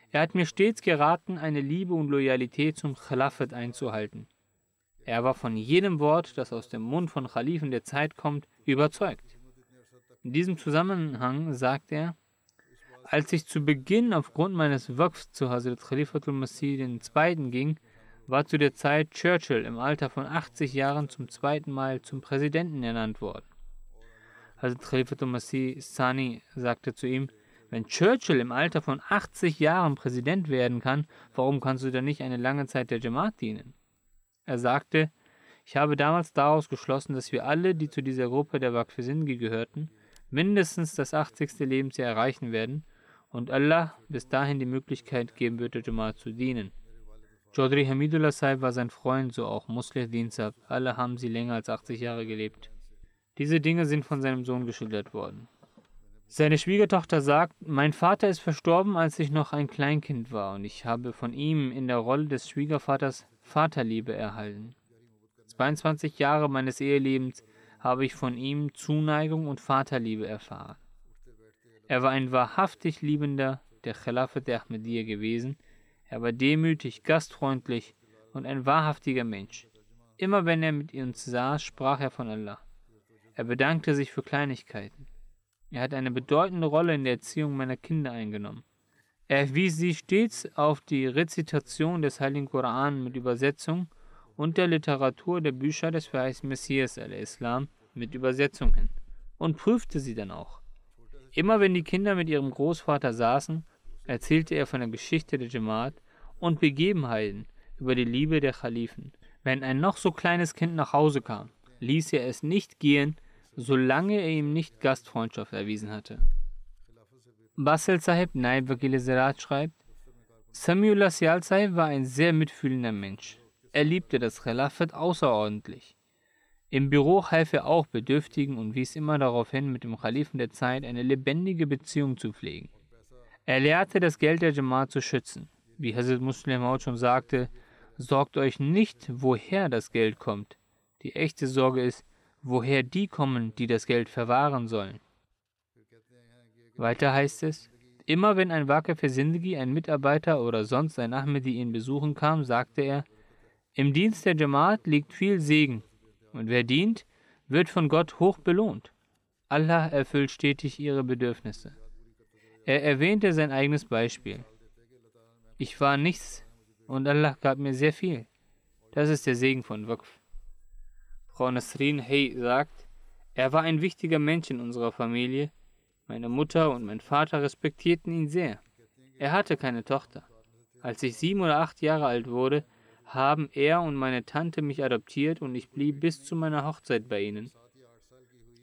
er hat mir stets geraten, eine Liebe und Loyalität zum Khalafat einzuhalten. Er war von jedem Wort, das aus dem Mund von Khalifen der Zeit kommt, überzeugt. In diesem Zusammenhang sagt er, als ich zu Beginn aufgrund meines Waqfs zu Hazrat Khalifatul Masih II. ging, war zu der Zeit Churchill im Alter von 80 Jahren zum zweiten Mal zum Präsidenten ernannt worden. Hazrat Khalifatul Masih Sani sagte zu ihm, wenn Churchill im Alter von 80 Jahren Präsident werden kann, warum kannst du dann nicht eine lange Zeit der Jamaat dienen? Er sagte, ich habe damals daraus geschlossen, dass wir alle, die zu dieser Gruppe der Waqfisindgi gehörten, mindestens das 80. Lebensjahr erreichen werden und Allah bis dahin die Möglichkeit geben wird, der Jamaat zu dienen. Chaudhry Hamidullah Saib war sein Freund, so auch Muslih Din Saib. Alle haben sie länger als 80 Jahre gelebt. Diese Dinge sind von seinem Sohn geschildert worden. Seine Schwiegertochter sagt, mein Vater ist verstorben, als ich noch ein Kleinkind war und ich habe von ihm in der Rolle des Schwiegervaters Vaterliebe erhalten. 22 Jahre meines Ehelebens habe ich von ihm Zuneigung und Vaterliebe erfahren. Er war ein wahrhaftig Liebender der Khilafat der Ahmadiyya gewesen. Er war demütig, gastfreundlich und ein wahrhaftiger Mensch. Immer wenn er mit uns saß, sprach er von Allah. Er bedankte sich für Kleinigkeiten. Er hat eine bedeutende Rolle in der Erziehung meiner Kinder eingenommen. Er wies sie stets auf die Rezitation des Heiligen Koran mit Übersetzung und der Literatur der Bücher des verheißten Messias al-Islam mit Übersetzung hin und prüfte sie dann auch. Immer wenn die Kinder mit ihrem Großvater saßen, erzählte er von der Geschichte der Jamaat und Begebenheiten über die Liebe der Khalifen. Wenn ein noch so kleines Kind nach Hause kam, ließ er es nicht gehen, solange er ihm nicht Gastfreundschaft erwiesen hatte. Basel Sahib Naib Zerat schreibt, Samiullah Sial Sahib war ein sehr mitfühlender Mensch. Er liebte das Khilafat außerordentlich. Im Büro half er auch Bedürftigen und wies immer darauf hin, mit dem Kalifen der Zeit eine lebendige Beziehung zu pflegen. Er lehrte, das Geld der Jamaat zu schützen. Wie Hazrat Muslim auch schon sagte, sorgt euch nicht, woher das Geld kommt. Die echte Sorge ist, woher die kommen, die das Geld verwahren sollen. Weiter heißt es, immer wenn ein Waqf für ein Mitarbeiter oder sonst ein Ahmedi ihn besuchen kam, sagte er, im Dienst der Jamaat liegt viel Segen und wer dient, wird von Gott hoch belohnt. Allah erfüllt stetig ihre Bedürfnisse. Er erwähnte sein eigenes Beispiel. Ich war nichts und Allah gab mir sehr viel. Das ist der Segen von Waqf. Frau Nasrin Hey sagt, er war ein wichtiger Mensch in unserer Familie. Meine Mutter und mein Vater respektierten ihn sehr. Er hatte keine Tochter. Als ich sieben oder acht Jahre alt wurde, haben er und meine Tante mich adoptiert und ich blieb bis zu meiner Hochzeit bei ihnen.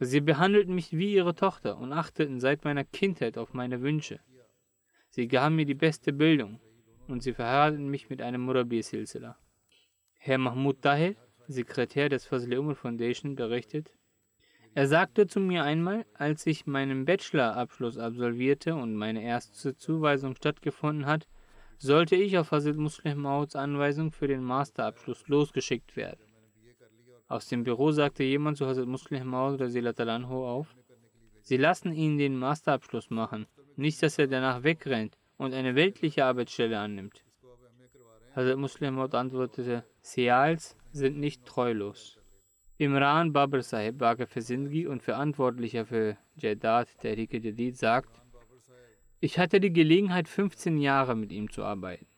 Sie behandelten mich wie ihre Tochter und achteten seit meiner Kindheit auf meine Wünsche. Sie gaben mir die beste Bildung und sie verheirateten mich mit einem Murabi Silsila. Herr Mahmoud Tahir, Sekretär des Fazli Umar Foundation, berichtet, er sagte zu mir einmal, als ich meinen Bachelorabschluss absolvierte und meine erste Zuweisung stattgefunden hat, sollte ich auf Hazrat Muslim Mauds Anweisung für den Masterabschluss losgeschickt werden. Aus dem Büro sagte jemand zu Hazrat Muslim Maud auf, Sie lassen ihn den Masterabschluss machen, nicht dass er danach wegrennt und eine weltliche Arbeitsstelle annimmt. Hazrat Muslim Maud antwortete, Seals sind nicht treulos. Imran Babur Sahib, Waqf für Sindhi und Verantwortlicher für Jaidat Tehrik Jadid, sagt, ich hatte die Gelegenheit, 15 Jahre mit ihm zu arbeiten.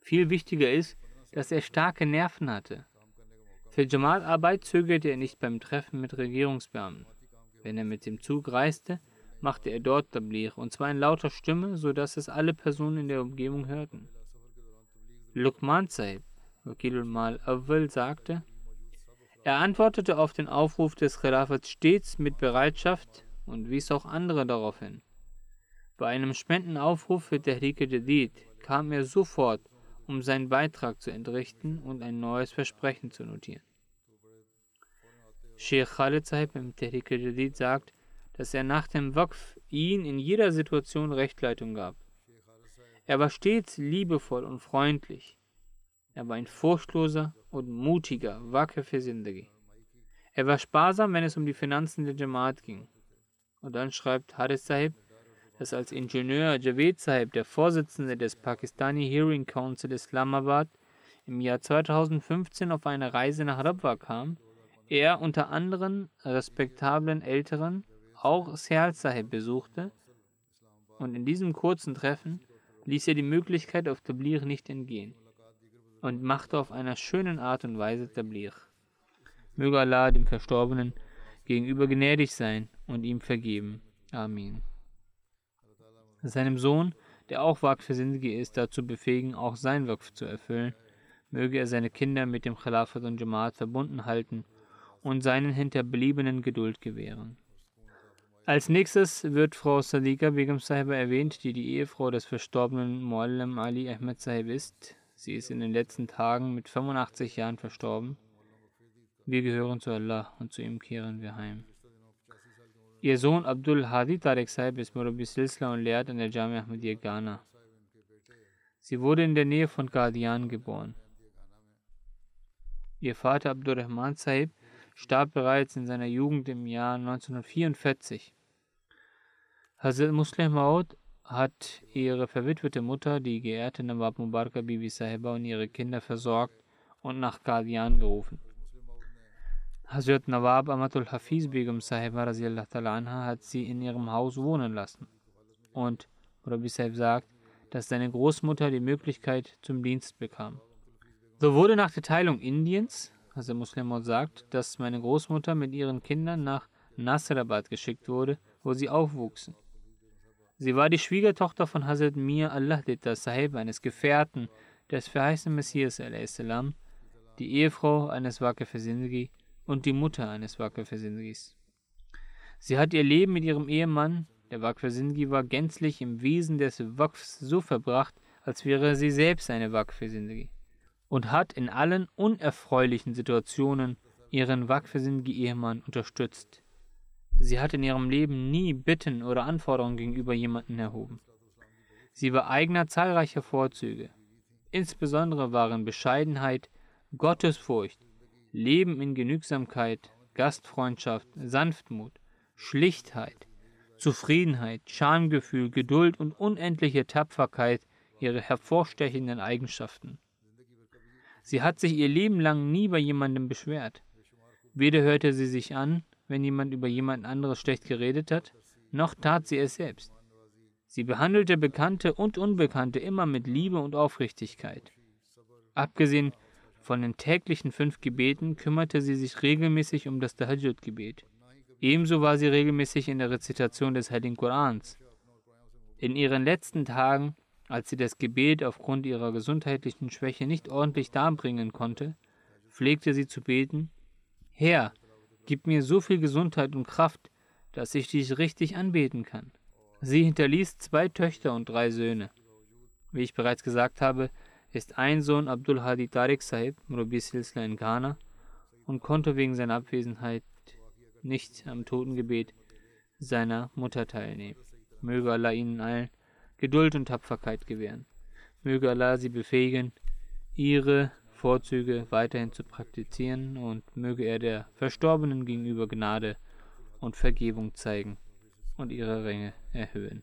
Viel wichtiger ist, dass er starke Nerven hatte. Für Jamaat-Arbeit zögerte er nicht beim Treffen mit Regierungsbeamten. Wenn er mit dem Zug reiste, machte er dort Tablir, und zwar in lauter Stimme, sodass es alle Personen in der Umgebung hörten. Lukman Sahib, Wakilul Mal Awal, sagte, er antwortete auf den Aufruf des Khilafats stets mit Bereitschaft und wies auch andere darauf hin. Bei einem Spendenaufruf für Tehrik Jadid kam er sofort, um seinen Beitrag zu entrichten und ein neues Versprechen zu notieren. Sheikh Khalid Sahib im Tehrik Jadid sagt, dass er nach dem Waqf ihn in jeder Situation Rechtleitung gab. Er war stets liebevoll und freundlich. Er war ein furchtloser und mutiger für Sindagi. Er war sparsam, wenn es um die Finanzen der Jamaat ging. Und dann schreibt Haris Sahib, dass als Ingenieur Javed Sahib, der Vorsitzende des Pakistani Hearing Council Islamabad, im Jahr 2015 auf eine Reise nach Rabwa kam, er unter anderen respektablen Älteren auch Seal Sahib besuchte und in diesem kurzen Treffen ließ er die Möglichkeit auf Tablir nicht entgehen und machte auf einer schönen Art und Weise Tablir. Möge Allah dem Verstorbenen gegenüber gnädig sein und ihm vergeben. Amen seinem Sohn, der auch Sindhi ist, dazu befähigen, auch sein Waqf zu erfüllen. Möge er seine Kinder mit dem Khilafat und Jamaat verbunden halten und seinen Hinterbliebenen Geduld gewähren. Als nächstes wird Frau Sadiqa Begum Sahiba erwähnt, die die Ehefrau des verstorbenen Muallim Ali Ahmed Sahib ist. Sie ist in den letzten Tagen mit 85 Jahren verstorben. Wir gehören zu Allah und zu ihm kehren wir heim. Ihr Sohn Abdul Hadi Tarek Saib ist Murabi Silsla und lehrt an der Jamia Ahmadiyya Ghana. Sie wurde in der Nähe von Qadian geboren. Ihr Vater Abdurrahman Saib starb bereits in seiner Jugend im Jahr 1944. Hazrat Muslim Maud hat ihre verwitwete Mutter, die geehrte Nawab Mubaraka Bibi Sahiba und ihre Kinder versorgt und nach Qadian gerufen. Hazrat Nawab Amatul Hafiz Begum Sahiba anha hat sie in ihrem Haus wohnen lassen. Und Rabbi Sahib sagt, dass seine Großmutter die Möglichkeit zum Dienst bekam. So wurde nach der Teilung Indiens, also Muslim sagt, dass meine Großmutter mit ihren Kindern nach Nasrabad geschickt wurde, wo sie aufwuchsen. Sie war die Schwiegertochter von Hazrat Mir Allah Sahib, eines Gefährten des verheißenen Messias, die Ehefrau eines Waqf Sindhi und die Mutter eines Waqf-Sindhis. Sie hat ihr Leben mit ihrem Ehemann, der Waqf-Sindhi war, gänzlich im Wesen des Waqfs so verbracht, als wäre sie selbst eine Waqf-Sindhi und hat in allen unerfreulichen Situationen ihren Waqf-Sindhi-Ehemann unterstützt. Sie hat in ihrem Leben nie Bitten oder Anforderungen gegenüber jemandem erhoben. Sie war eigener zahlreicher Vorzüge. Insbesondere waren Bescheidenheit, Gottesfurcht, Leben in Genügsamkeit, Gastfreundschaft, Sanftmut, Schlichtheit, Zufriedenheit, Schamgefühl, Geduld und unendliche Tapferkeit ihre hervorstechenden Eigenschaften. Sie hat sich ihr Leben lang nie bei jemandem beschwert. Weder hörte sie sich an, wenn jemand über jemand anderes schlecht geredet hat, noch tat sie es selbst. Sie behandelte Bekannte und Unbekannte immer mit Liebe und Aufrichtigkeit. Abgesehen von den täglichen fünf Gebeten kümmerte sie sich regelmäßig um das Tahajjud-Gebet. Ebenso war sie regelmäßig in der Rezitation des Heiligen Korans. In ihren letzten Tagen, als sie das Gebet aufgrund ihrer gesundheitlichen Schwäche nicht ordentlich darbringen konnte, pflegte sie zu beten: Herr, gib mir so viel Gesundheit und Kraft, dass ich dich richtig anbeten kann. Sie hinterließ zwei Töchter und drei Söhne. Wie ich bereits gesagt habe, ist ein Sohn Abdul Hadi Tariq Sahib, Murabi Silsla in Ghana, und konnte wegen seiner Abwesenheit nicht am Totengebet seiner Mutter teilnehmen. Möge Allah ihnen allen Geduld und Tapferkeit gewähren. Möge Allah sie befähigen, ihre Vorzüge weiterhin zu praktizieren und möge er der Verstorbenen gegenüber Gnade und Vergebung zeigen und ihre Ränge erhöhen.